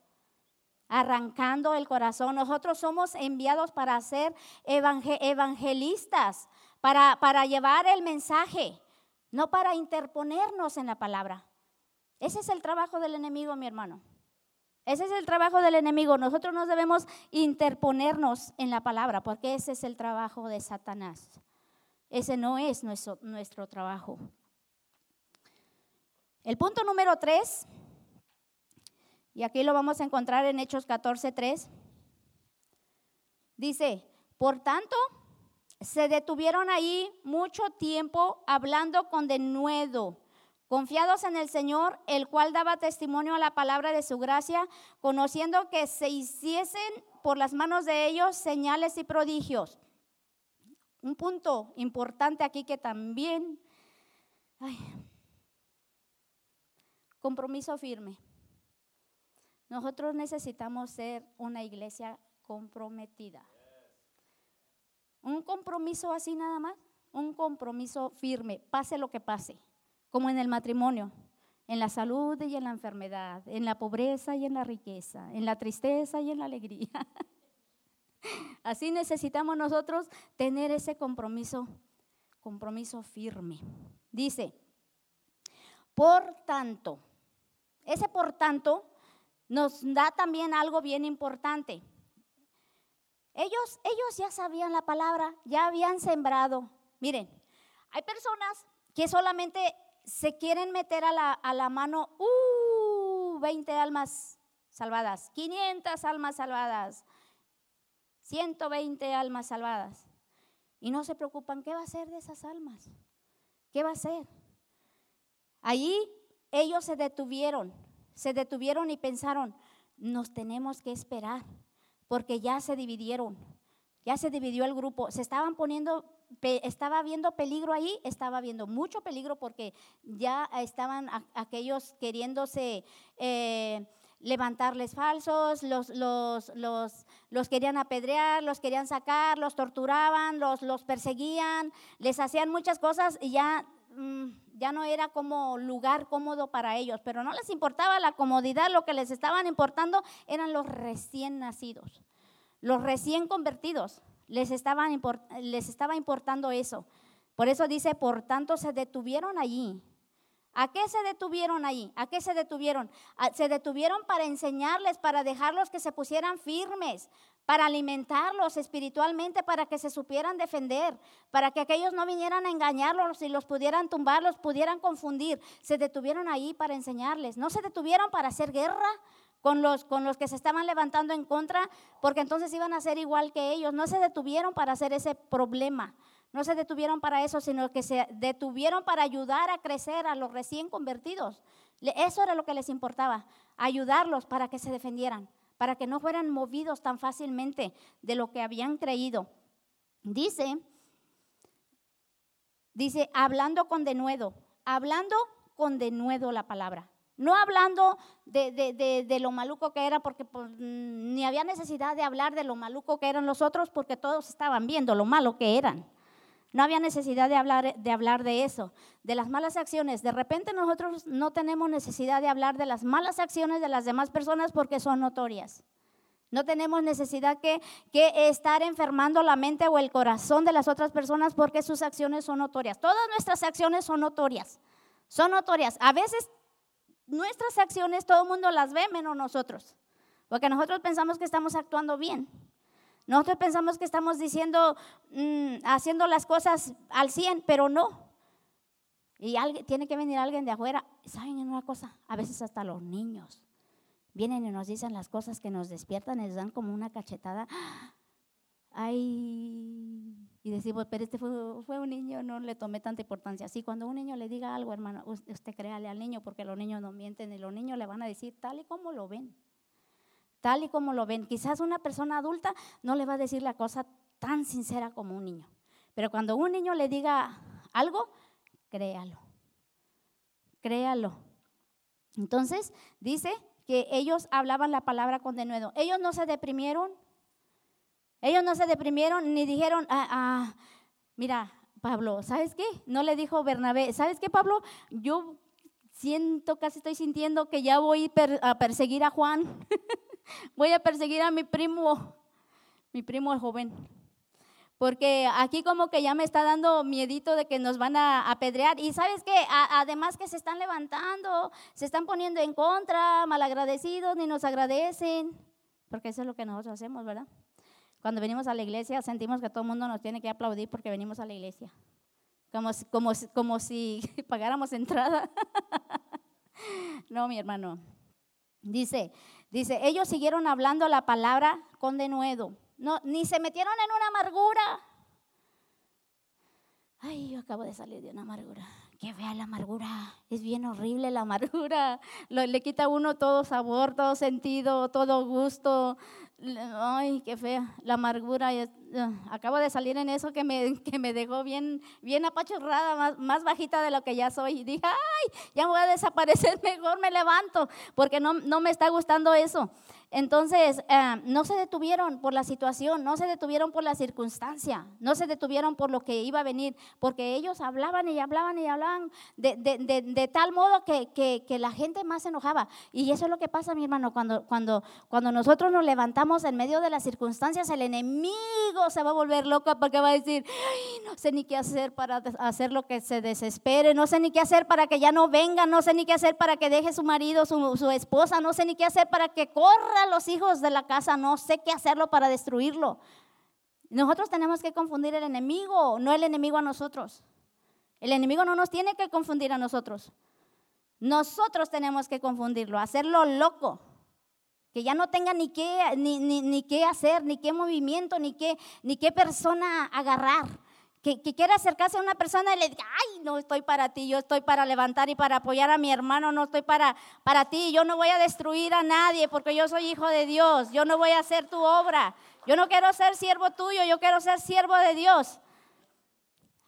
arrancando el corazón. Nosotros somos enviados para ser evangelistas, para llevar el mensaje, no para interponernos en la palabra. Ese es el trabajo del enemigo, mi hermano. Ese es el trabajo del enemigo. Nosotros no debemos interponernos en la palabra, porque ese es el trabajo de Satanás. Ese no es nuestro, nuestro trabajo. El punto número tres y aquí lo vamos a encontrar en Hechos 14:3. Dice, por tanto, se detuvieron ahí mucho tiempo hablando con denuedo, confiados en el Señor, el cual daba testimonio a la palabra de su gracia, conociendo que se hiciesen por las manos de ellos señales y prodigios. Un punto importante aquí que también, compromiso firme. Nosotros necesitamos ser una iglesia comprometida. Un compromiso así nada más, un compromiso firme, pase lo que pase, como en el matrimonio, en la salud y en la enfermedad, en la pobreza y en la riqueza, en la tristeza y en la alegría. <laughs> Así necesitamos nosotros tener ese compromiso, compromiso firme. Dice, por tanto, ese por tanto nos da también algo bien importante. Ellos, ellos ya sabían la palabra, ya habían sembrado. Miren, hay personas que solamente se quieren meter a la, a la mano, uh, 20 almas salvadas, 500 almas salvadas, 120 almas salvadas. Y no se preocupan, ¿qué va a ser de esas almas? ¿Qué va a ser? Allí ellos se detuvieron se detuvieron y pensaron, nos tenemos que esperar, porque ya se dividieron, ya se dividió el grupo, se estaban poniendo, estaba viendo peligro ahí, estaba viendo mucho peligro porque ya estaban aquellos queriéndose... Eh, levantarles falsos, los, los, los, los, querían apedrear, los querían sacar, los torturaban, los, los perseguían, les hacían muchas cosas y ya Mm, ya no era como lugar cómodo para ellos, pero no les importaba la comodidad, lo que les estaban importando eran los recién nacidos, los recién convertidos, les, estaban, les estaba importando eso. Por eso dice, por tanto se detuvieron allí. ¿A qué se detuvieron allí? ¿A qué se detuvieron? Se detuvieron para enseñarles, para dejarlos que se pusieran firmes, para alimentarlos espiritualmente, para que se supieran defender, para que aquellos no vinieran a engañarlos y los pudieran tumbar, los pudieran confundir. Se detuvieron ahí para enseñarles. No se detuvieron para hacer guerra con los, con los que se estaban levantando en contra, porque entonces iban a ser igual que ellos. No se detuvieron para hacer ese problema. No se detuvieron para eso, sino que se detuvieron para ayudar a crecer a los recién convertidos. Eso era lo que les importaba, ayudarlos para que se defendieran para que no fueran movidos tan fácilmente de lo que habían creído. Dice, dice, hablando con denuedo, hablando con denuedo la palabra. No hablando de, lo maluco que era, porque pues, ni había necesidad de hablar de lo maluco que eran los otros, porque todos estaban viendo lo malo que eran. no había necesidad de hablar, de hablar de eso, de las malas acciones. De repente nosotros no tenemos necesidad de hablar de las malas acciones de las demás personas porque son notorias. No tenemos necesidad que, que, estar enfermando la mente o el corazón de las otras personas porque sus acciones son notorias. Todas nuestras acciones son notorias. Son notorias. A veces nuestras acciones todo el mundo las ve menos nosotros. Porque nosotros pensamos que estamos actuando bien. Nosotros pensamos que estamos diciendo, mm, haciendo las cosas al 100, pero no. Y alguien, tiene que venir alguien de afuera. ¿Saben una cosa? A veces hasta los niños vienen y nos dicen las cosas que nos despiertan, les dan como una cachetada. Ay, y decimos, pero este fue, un niño, no le tomé tanta importancia. Sí, cuando un niño le diga algo, hermano, usted créale al niño, porque los niños no mienten y los niños le van a decir tal y como lo ven. Tal y como lo ven. Quizás una persona adulta no le va a decir la cosa tan sincera como un niño. Pero cuando un niño le diga algo, créalo. Créalo. Entonces, dice que ellos hablaban la palabra con denuedo. Ellos no se deprimieron. Ellos no se deprimieron ni dijeron, ah, ah, mira, Pablo, ¿sabes qué? No le dijo Bernabé, ¿sabes qué, Pablo? Yo siento, casi estoy sintiendo que ya voy a perseguir a Juan. <laughs> voy a perseguir a mi primo, mi primo el joven. Porque aquí como que ya me está dando miedito de que nos van a apedrear. Y sabes que además que se están levantando, se están poniendo en contra, malagradecidos, ni nos agradecen. Porque eso es lo que nosotros hacemos, ¿verdad? Cuando venimos a la iglesia sentimos que todo el mundo nos tiene que aplaudir porque venimos a la iglesia. Como, como, como si <laughs> pagáramos entrada. <laughs> no, mi hermano. Dice, dice, ellos siguieron hablando la palabra con denuedo no, ni se metieron en una amargura. Ay, yo acabo de salir de una amargura. Que vea la amargura. Es bien horrible la amargura. <laughs> le quita a uno todo sabor, todo sentido, todo gusto. Ay, qué fea. La amargura. Acabo de salir en eso que me, <laughs> que me dejó bien, bien apachurrada, más, más bajita de lo que ya soy. Y dije, ay, ya voy a desaparecer, <laughs> mejor me levanto, porque no, no me está gustando eso. Entonces, eh, no se detuvieron por la situación, no se detuvieron por la circunstancia, no se detuvieron por lo que iba a venir, porque ellos hablaban y hablaban y hablaban de, tal modo que, la gente más se enojaba. Y eso es lo que pasa, mi hermano, cuando, cuando, cuando nosotros nos levantamos en medio de las circunstancias, el enemigo se va a volver loco porque va a decir, no sé ni qué hacer para hacer lo que se desespere, no sé ni qué hacer para que ya no venga, no sé ni qué hacer para que deje su marido, su, su esposa, no sé ni qué hacer para que corra a los hijos de la casa, no sé qué hacerlo para destruirlo. Nosotros tenemos que confundir el enemigo, no el enemigo a nosotros. El enemigo no nos tiene que confundir a nosotros. Nosotros tenemos que confundirlo, hacerlo loco, que ya no tenga ni qué, ni, ni, qué hacer, ni qué movimiento, ni qué, ni qué persona agarrar que, quiera acercarse a una persona y le diga, ay, no estoy para ti, yo estoy para levantar y para apoyar a mi hermano, no estoy para, para ti, yo no voy a destruir a nadie porque yo soy hijo de Dios, yo no voy a hacer tu obra, yo no quiero ser siervo tuyo, yo quiero ser siervo de Dios.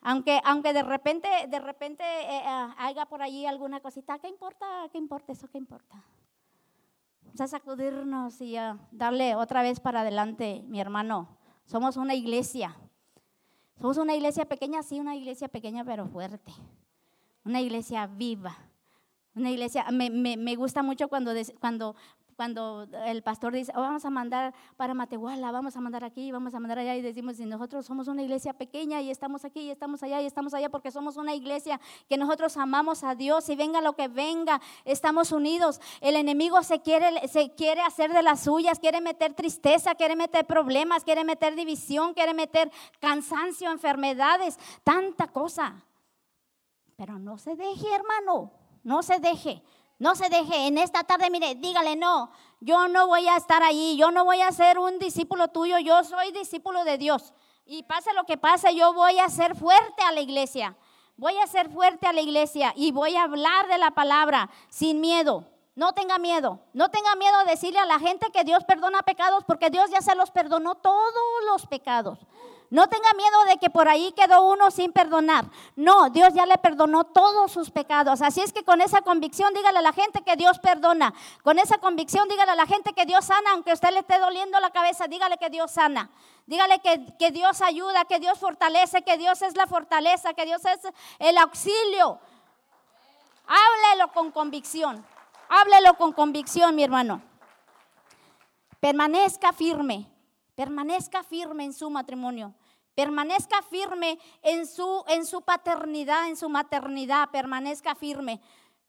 Aunque, aunque de repente, de repente eh, eh, haya por allí alguna cosita, ¿qué importa? ¿Qué importa eso? ¿Qué importa? Vamos a sacudirnos y a darle otra vez para adelante, mi hermano. Somos una iglesia. Somos una iglesia pequeña, sí, una iglesia pequeña pero fuerte. Una iglesia viva. Una iglesia, me, me, me gusta mucho cuando, cuando, cuando el pastor dice, oh, vamos a mandar para Matehuala, vamos a mandar aquí, vamos a mandar allá, y decimos, si nosotros somos una iglesia pequeña y estamos aquí, y estamos allá, y estamos allá, porque somos una iglesia que nosotros amamos a Dios y venga lo que venga, estamos unidos. El enemigo se quiere, se quiere hacer de las suyas, quiere meter tristeza, quiere meter problemas, quiere meter división, quiere meter cansancio, enfermedades, tanta cosa. Pero no se deje, hermano, no se deje. No se deje en esta tarde, mire, dígale, no, yo no voy a estar allí, yo no voy a ser un discípulo tuyo, yo soy discípulo de Dios. Y pase lo que pase, yo voy a ser fuerte a la iglesia. Voy a ser fuerte a la iglesia y voy a hablar de la palabra sin miedo. No tenga miedo, no tenga miedo de decirle a la gente que Dios perdona pecados porque Dios ya se los perdonó todos los pecados. No tenga miedo de que por ahí quedó uno sin perdonar. No, Dios ya le perdonó todos sus pecados. Así es que con esa convicción dígale a la gente que Dios perdona. Con esa convicción dígale a la gente que Dios sana, aunque a usted le esté doliendo la cabeza, dígale que Dios sana. Dígale que, que Dios ayuda, que Dios fortalece, que Dios es la fortaleza, que Dios es el auxilio. Háblelo con convicción. Háblelo con convicción, mi hermano. Permanezca firme. Permanezca firme en su matrimonio. Permanezca firme en su, en su paternidad, en su maternidad. Permanezca firme.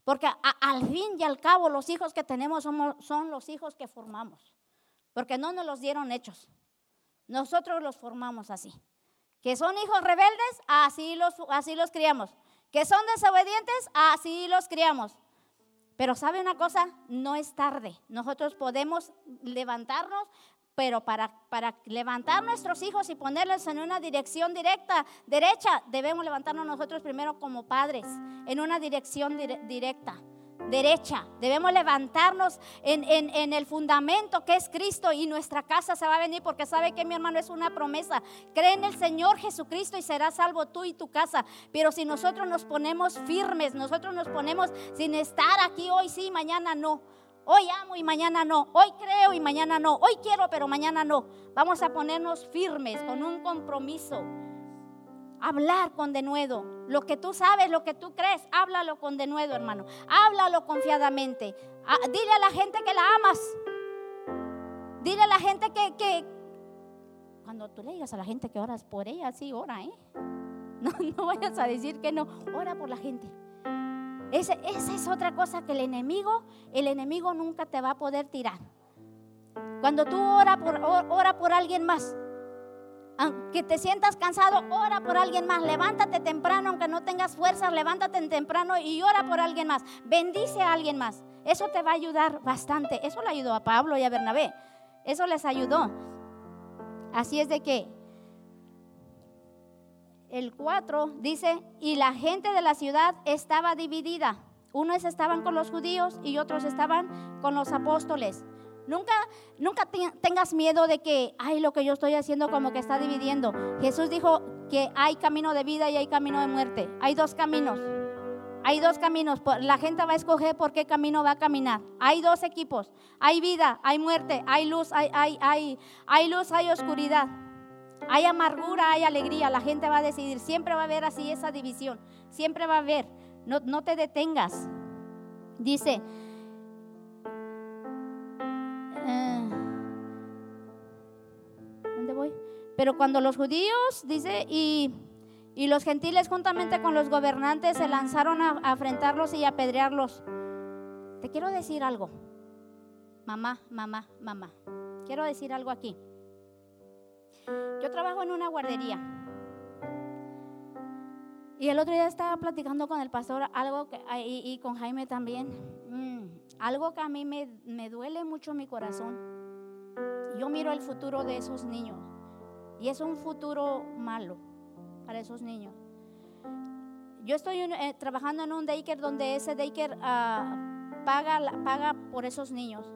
Porque al fin y al cabo los hijos que tenemos son los hijos que formamos. Porque no nos los dieron hechos. Nosotros los formamos así. Que son hijos rebeldes, así los, así los criamos. Que son desobedientes, así los criamos. Pero sabe una cosa, no es tarde. Nosotros podemos levantarnos, pero para, para levantar nuestros hijos y ponerlos en una dirección directa, derecha, debemos levantarnos nosotros primero como padres, en una dirección directa derecha. Debemos levantarnos en, en, el fundamento que es Cristo y nuestra casa se va a venir porque sabe que mi hermano es una promesa. Cree en el Señor Jesucristo y serás salvo tú y tu casa. Pero si nosotros nos ponemos firmes, nosotros nos ponemos sin estar aquí hoy sí, mañana no. Hoy amo y mañana no. Hoy creo y mañana no. Hoy quiero pero mañana no. Vamos a ponernos firmes con un compromiso hablar con denuedo. Lo que tú sabes, lo que tú crees, háblalo con denuedo, hermano. Háblalo confiadamente. Ah, dile a la gente que la amas. Dile a la gente que, cuando tú le digas a la gente que oras por ella, sí, ora, ¿eh? <laughs> No vayas a decir que no, ora por la gente. Esa es otra cosa que el enemigo, el enemigo nunca te va a poder tirar. Cuando tú ora por, ora por alguien más, aunque te sientas cansado, ora por alguien más. Levántate temprano, aunque no tengas fuerzas, levántate temprano y ora por alguien más. Bendice a alguien más. Eso te va a ayudar bastante. Eso le ayudó a Pablo y a Bernabé. Eso les ayudó. Así es de que el 4 dice, y la gente de la ciudad estaba dividida. Unos estaban con los judíos y otros estaban con los apóstoles. Nunca, nunca tengas miedo de que, ay, lo que yo estoy haciendo como que está dividiendo. Jesús dijo que hay camino de vida y hay camino de muerte. Hay dos caminos. Hay dos caminos. La gente va a escoger por qué camino va a caminar. Hay dos equipos. Hay vida, hay muerte, hay luz, hay, hay, hay, hay luz, hay oscuridad. Hay amargura, hay alegría. La gente va a decidir. Siempre va a haber así esa división. Siempre va a haber. No, no te detengas. Dice, Pero cuando los judíos, dice, y, los gentiles juntamente con los gobernantes se lanzaron a, a enfrentarlos y apedrearlos. Te quiero decir algo. Mamá, mamá, mamá. Quiero decir algo aquí. Yo trabajo en una guardería. Y el otro día estaba platicando con el pastor algo y, con Jaime también. Mm, algo que a mí me, me duele mucho mi corazón. Yo miro el futuro de esos niños. Y es un futuro malo para esos niños. Yo estoy eh, trabajando en un daycare donde ese daycare uh, paga, paga por esos niños.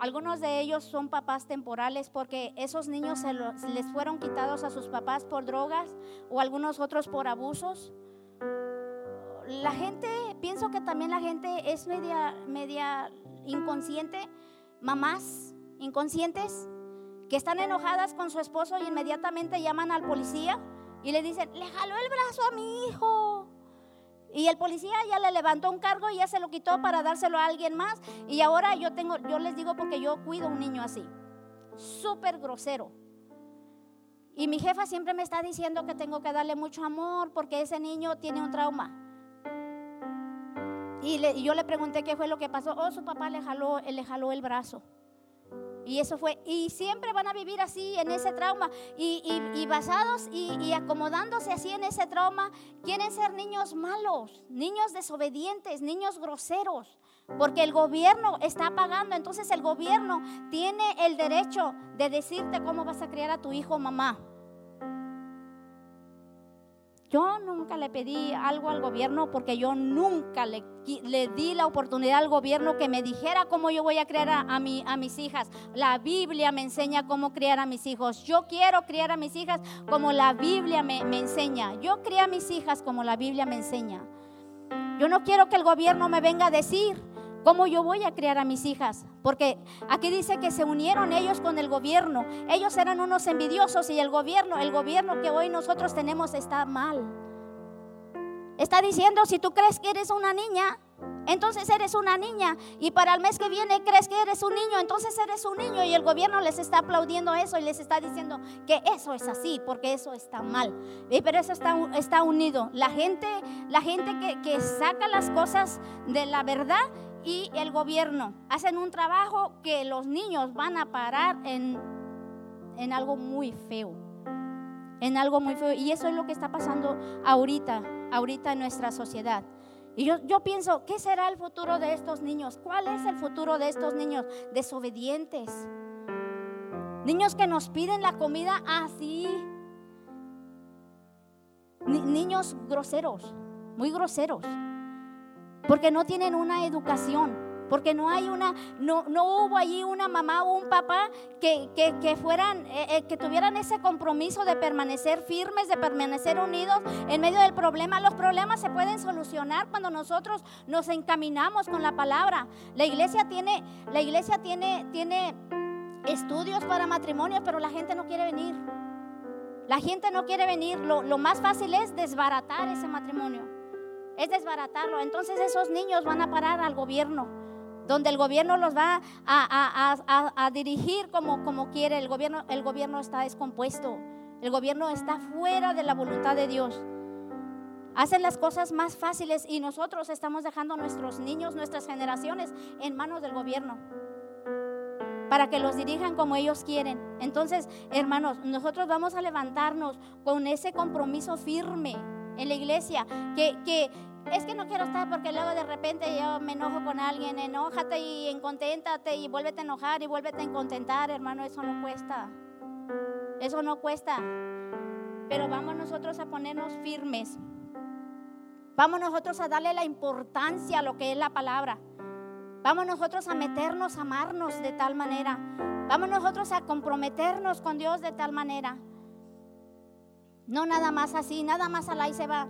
Algunos de ellos son papás temporales porque esos niños se, les fueron quitados a sus papás por drogas o algunos otros por abusos. La gente, pienso que también la gente es media, media inconsciente, mamás inconscientes que están enojadas con su esposo y inmediatamente llaman al policía y le dicen, le jaló el brazo a mi hijo. Y el policía ya le levantó un cargo y ya se lo quitó para dárselo a alguien más. Y ahora yo tengo, yo les digo porque yo cuido a un niño así, súper grosero. Y mi jefa siempre me está diciendo que tengo que darle mucho amor porque ese niño tiene un trauma. Y, y yo le pregunté qué fue lo que pasó. Oh, su papá le jaló, le jaló el brazo. Y eso fue, y siempre van a vivir así en ese trauma. Y, basados y, acomodándose así en ese trauma, quieren ser niños malos, niños desobedientes, niños groseros, porque el gobierno está pagando, entonces el gobierno tiene el derecho de decirte cómo vas a criar a tu hijo, mamá. Yo nunca le pedí algo al gobierno porque yo nunca le, le, di la oportunidad al gobierno que me dijera cómo yo voy a criar a, mi, a mis hijas. La Biblia me enseña cómo criar a mis hijos. Yo quiero criar a mis hijas como la Biblia me, me enseña. Yo crié a mis hijas como la Biblia me enseña. Yo no quiero que el gobierno me venga a decir cómo yo voy a criar a mis hijas. Porque aquí dice que se unieron ellos con el gobierno. Ellos eran unos envidiosos y el gobierno, el gobierno que hoy nosotros tenemos está mal. Está diciendo, si tú crees que eres una niña, entonces eres una niña. Y para el mes que viene crees que eres un niño, entonces eres un niño. Y el gobierno les está aplaudiendo eso y les está diciendo que eso es así, porque eso está mal. Pero eso está, unido. La gente, la gente que saca las cosas de la verdad y el gobierno hacen un trabajo que los niños van a parar en, en algo muy feo. En algo muy feo. Y eso es lo que está pasando ahorita, ahorita en nuestra sociedad. Y yo, yo pienso, ¿qué será el futuro de estos niños? ¿Cuál es el futuro de estos niños? Desobedientes. Niños que nos piden la comida así. niños groseros, muy groseros porque no tienen una educación. Porque no hay una, no, no hubo allí una mamá o un papá que, que, fueran, eh, eh, que tuvieran ese compromiso de permanecer firmes, de permanecer unidos en medio del problema. Los problemas se pueden solucionar cuando nosotros nos encaminamos con la palabra. La iglesia tiene, la iglesia tiene, tiene estudios para matrimonios, pero la gente no quiere venir. La gente no quiere venir. Lo, lo más fácil es desbaratar ese matrimonio es desbaratarlo. Entonces esos niños van a parar al gobierno, donde el gobierno los va a, dirigir como, como quiere. El gobierno, el gobierno está descompuesto, el gobierno está fuera de la voluntad de Dios. Hacen las cosas más fáciles y nosotros estamos dejando a nuestros niños, nuestras generaciones en manos del gobierno para que los dirijan como ellos quieren. Entonces, hermanos, nosotros vamos a levantarnos con ese compromiso firme en la iglesia, que, que, es que no quiero estar porque luego de repente yo me enojo con alguien, enójate y enconténtate y vuélvete a enojar y vuélvete a encontentar, hermano, eso no cuesta. Eso no cuesta. Pero vamos nosotros a ponernos firmes. Vamos nosotros a darle la importancia a lo que es la palabra. Vamos nosotros a meternos, a amarnos de tal manera. Vamos nosotros a comprometernos con Dios de tal manera. No nada más así, nada más al ahí se va.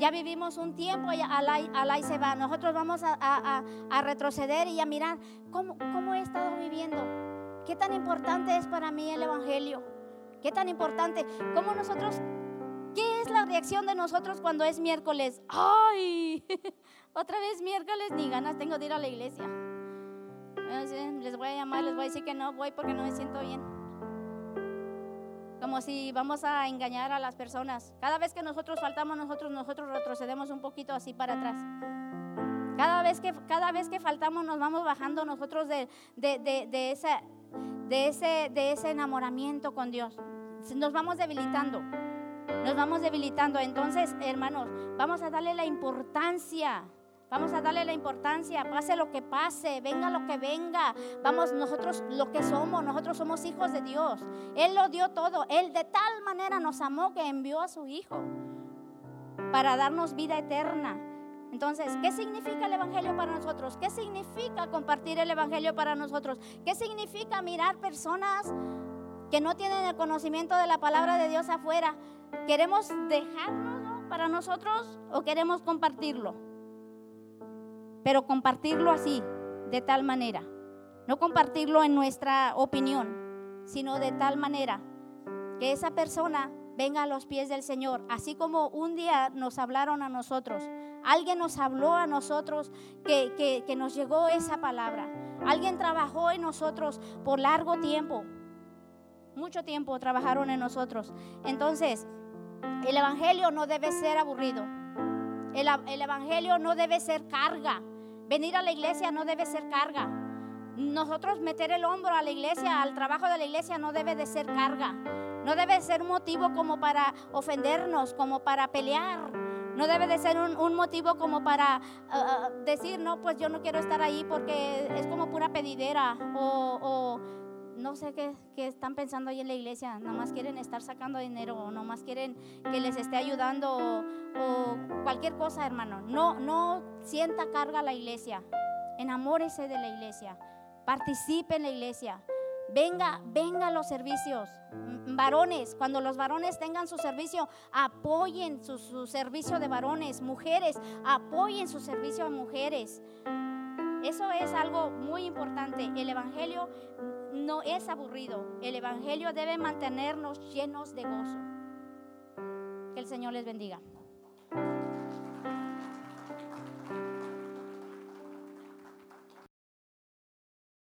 Ya vivimos un tiempo y al ahí, se va. Nosotros vamos a, retroceder y a mirar cómo, cómo he estado viviendo. ¿Qué tan importante es para mí el Evangelio? ¿Qué tan importante? ¿Cómo nosotros, qué es la reacción de nosotros cuando es miércoles? ¡Ay! <laughs> Otra vez miércoles, ni ganas tengo de ir a la iglesia. Les voy a llamar, les voy a decir que no voy porque no me siento bien como si vamos a engañar a las personas. Cada vez que nosotros faltamos, nosotros, nosotros retrocedemos un poquito así para atrás. Cada vez que, cada vez que faltamos, nos vamos bajando nosotros de, de, de, de ese, de, ese, de ese enamoramiento con Dios. Nos vamos debilitando. Nos vamos debilitando. Entonces, hermanos, vamos a darle la importancia Vamos a darle la importancia, pase lo que pase, venga lo que venga. Vamos, nosotros lo que somos, nosotros somos hijos de Dios. Él lo dio todo. Él de tal manera nos amó que envió a su Hijo para darnos vida eterna. Entonces, ¿qué significa el Evangelio para nosotros? ¿Qué significa compartir el Evangelio para nosotros? ¿Qué significa mirar personas que no tienen el conocimiento de la palabra de Dios afuera? ¿Queremos dejarlo para nosotros o queremos compartirlo? Pero compartirlo así, de tal manera. No compartirlo en nuestra opinión, sino de tal manera que esa persona venga a los pies del Señor, así como un día nos hablaron a nosotros. Alguien nos habló a nosotros que, que, nos llegó esa palabra. Alguien trabajó en nosotros por largo tiempo. Mucho tiempo trabajaron en nosotros. Entonces, el Evangelio no debe ser aburrido. El, el, Evangelio no debe ser carga. Venir a la iglesia no debe ser carga. Nosotros meter el hombro a la iglesia, al trabajo de la iglesia, no debe de ser carga. No debe ser un motivo como para ofendernos, como para pelear. No debe de ser un, motivo como para uh, uh, decir, no, pues yo no quiero estar ahí porque es como pura pedidera. O, no sé qué, están pensando ahí en la iglesia, nomás quieren estar sacando dinero o nomás quieren que les esté ayudando o, cualquier cosa, hermano. No, no sienta carga la iglesia. Enamórese de la iglesia. Participe en la iglesia. Venga, venga a los servicios. Varones, cuando los varones tengan su servicio, apoyen su, servicio de varones. Mujeres, apoyen su servicio de mujeres. Eso es algo muy importante. El Evangelio no es aburrido. El Evangelio debe mantenernos llenos de gozo. Que el Señor les bendiga.